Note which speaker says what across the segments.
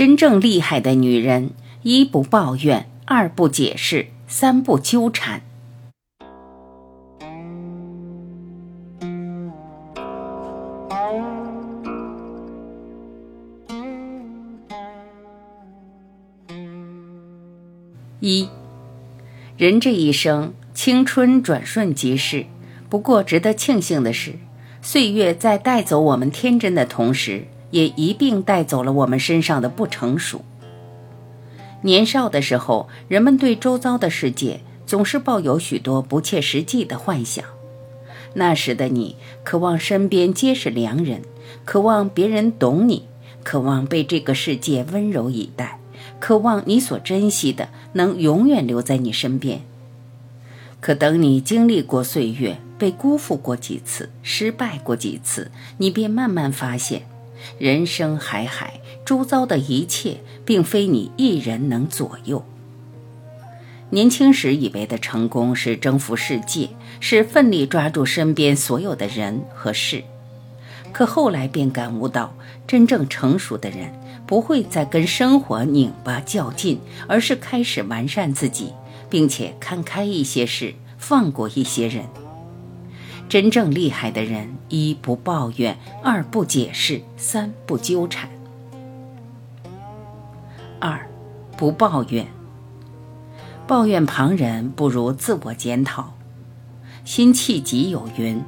Speaker 1: 真正厉害的女人，一不抱怨，二不解释，三不纠缠。一，人这一生，青春转瞬即逝。不过，值得庆幸的是，岁月在带走我们天真的同时。也一并带走了我们身上的不成熟。年少的时候，人们对周遭的世界总是抱有许多不切实际的幻想。那时的你，渴望身边皆是良人，渴望别人懂你，渴望被这个世界温柔以待，渴望你所珍惜的能永远留在你身边。可等你经历过岁月，被辜负过几次，失败过几次，你便慢慢发现。人生海海，周遭的一切并非你一人能左右。年轻时以为的成功是征服世界，是奋力抓住身边所有的人和事，可后来便感悟到，真正成熟的人不会再跟生活拧巴较劲，而是开始完善自己，并且看开一些事，放过一些人。真正厉害的人，一不抱怨，二不解释，三不纠缠。二，不抱怨。抱怨旁人不如自我检讨。辛弃疾有云：“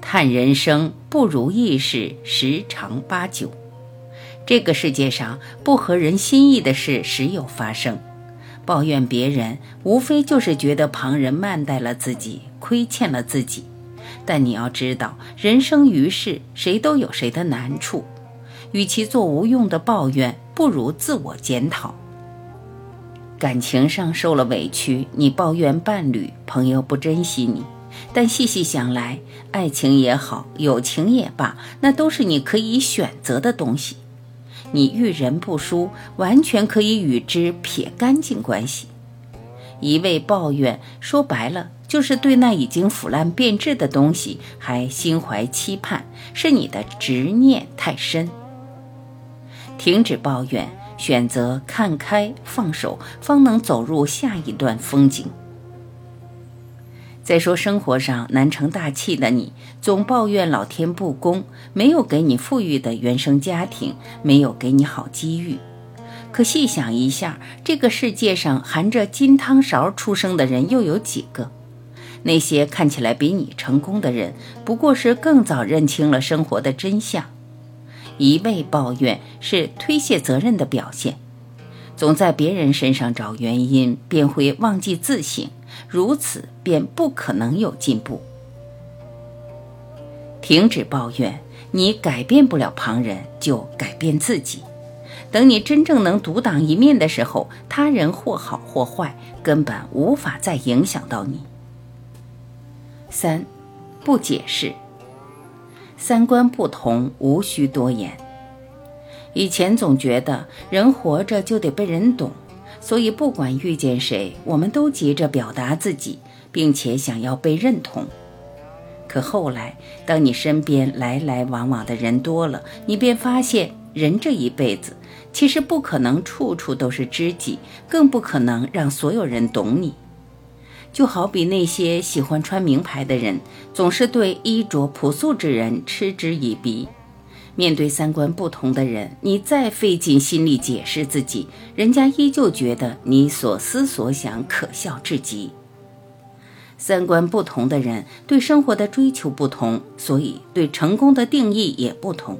Speaker 1: 叹人生不如意事十常八九。”这个世界上不合人心意的事时有发生，抱怨别人，无非就是觉得旁人慢待了自己，亏欠了自己。但你要知道，人生于世，谁都有谁的难处。与其做无用的抱怨，不如自我检讨。感情上受了委屈，你抱怨伴侣、朋友不珍惜你，但细细想来，爱情也好，友情也罢，那都是你可以选择的东西。你遇人不淑，完全可以与之撇干净关系。一味抱怨，说白了。就是对那已经腐烂变质的东西还心怀期盼，是你的执念太深。停止抱怨，选择看开放手，方能走入下一段风景。再说生活上难成大器的你，总抱怨老天不公，没有给你富裕的原生家庭，没有给你好机遇。可细想一下，这个世界上含着金汤勺出生的人又有几个？那些看起来比你成功的人，不过是更早认清了生活的真相。一味抱怨是推卸责任的表现，总在别人身上找原因，便会忘记自省，如此便不可能有进步。停止抱怨，你改变不了旁人，就改变自己。等你真正能独当一面的时候，他人或好或坏，根本无法再影响到你。三，不解释。三观不同，无需多言。以前总觉得人活着就得被人懂，所以不管遇见谁，我们都急着表达自己，并且想要被认同。可后来，当你身边来来往往的人多了，你便发现，人这一辈子其实不可能处处都是知己，更不可能让所有人懂你。就好比那些喜欢穿名牌的人，总是对衣着朴素之人嗤之以鼻。面对三观不同的人，你再费尽心力解释自己，人家依旧觉得你所思所想可笑至极。三观不同的人对生活的追求不同，所以对成功的定义也不同。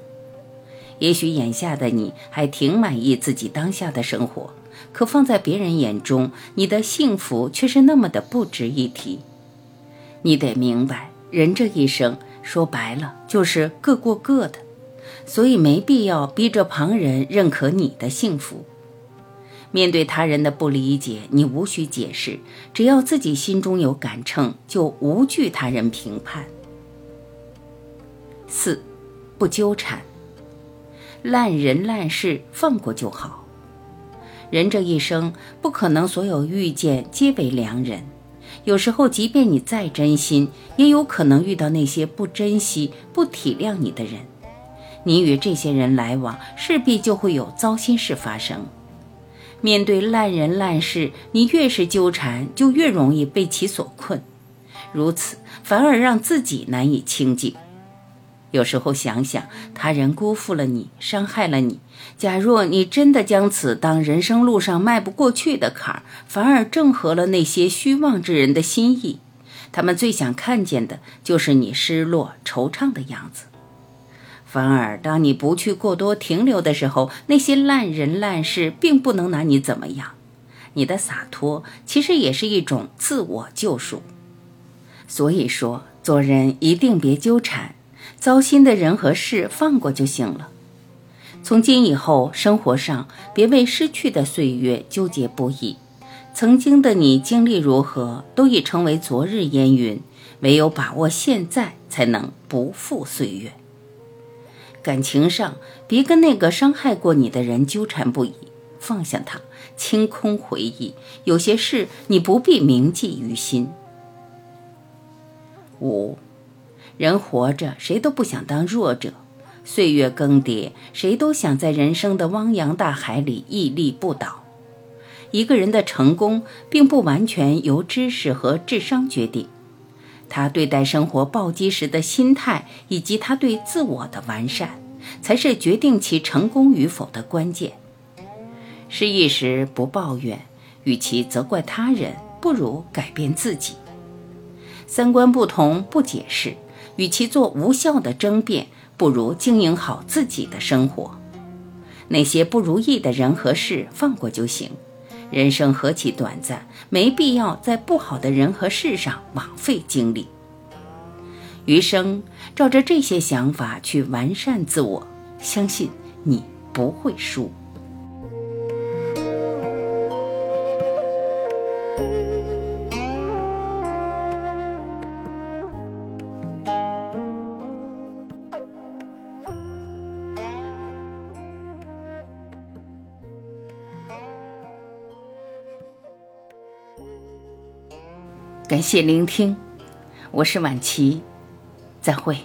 Speaker 1: 也许眼下的你还挺满意自己当下的生活。可放在别人眼中，你的幸福却是那么的不值一提。你得明白，人这一生说白了就是各过各的，所以没必要逼着旁人认可你的幸福。面对他人的不理解，你无需解释，只要自己心中有杆秤，就无惧他人评判。四，不纠缠，烂人烂事放过就好。人这一生不可能所有遇见皆为良人，有时候即便你再真心，也有可能遇到那些不珍惜、不体谅你的人。你与这些人来往，势必就会有糟心事发生。面对烂人烂事，你越是纠缠，就越容易被其所困，如此反而让自己难以清静。有时候想想，他人辜负了你，伤害了你。假若你真的将此当人生路上迈不过去的坎儿，反而正合了那些虚妄之人的心意。他们最想看见的就是你失落、惆怅的样子。反而，当你不去过多停留的时候，那些烂人烂事并不能拿你怎么样。你的洒脱其实也是一种自我救赎。所以说，做人一定别纠缠。糟心的人和事放过就行了。从今以后，生活上别为失去的岁月纠结不已。曾经的你经历如何，都已成为昨日烟云。唯有把握现在，才能不负岁月。感情上，别跟那个伤害过你的人纠缠不已，放下他，清空回忆。有些事你不必铭记于心。五。人活着，谁都不想当弱者；岁月更迭，谁都想在人生的汪洋大海里屹立不倒。一个人的成功，并不完全由知识和智商决定，他对待生活暴击时的心态，以及他对自我的完善，才是决定其成功与否的关键。失意时不抱怨，与其责怪他人，不如改变自己。三观不同，不解释。与其做无效的争辩，不如经营好自己的生活。那些不如意的人和事，放过就行。人生何其短暂，没必要在不好的人和事上枉费精力。余生照着这些想法去完善自我，相信你不会输。感谢聆听，我是晚琪，再会。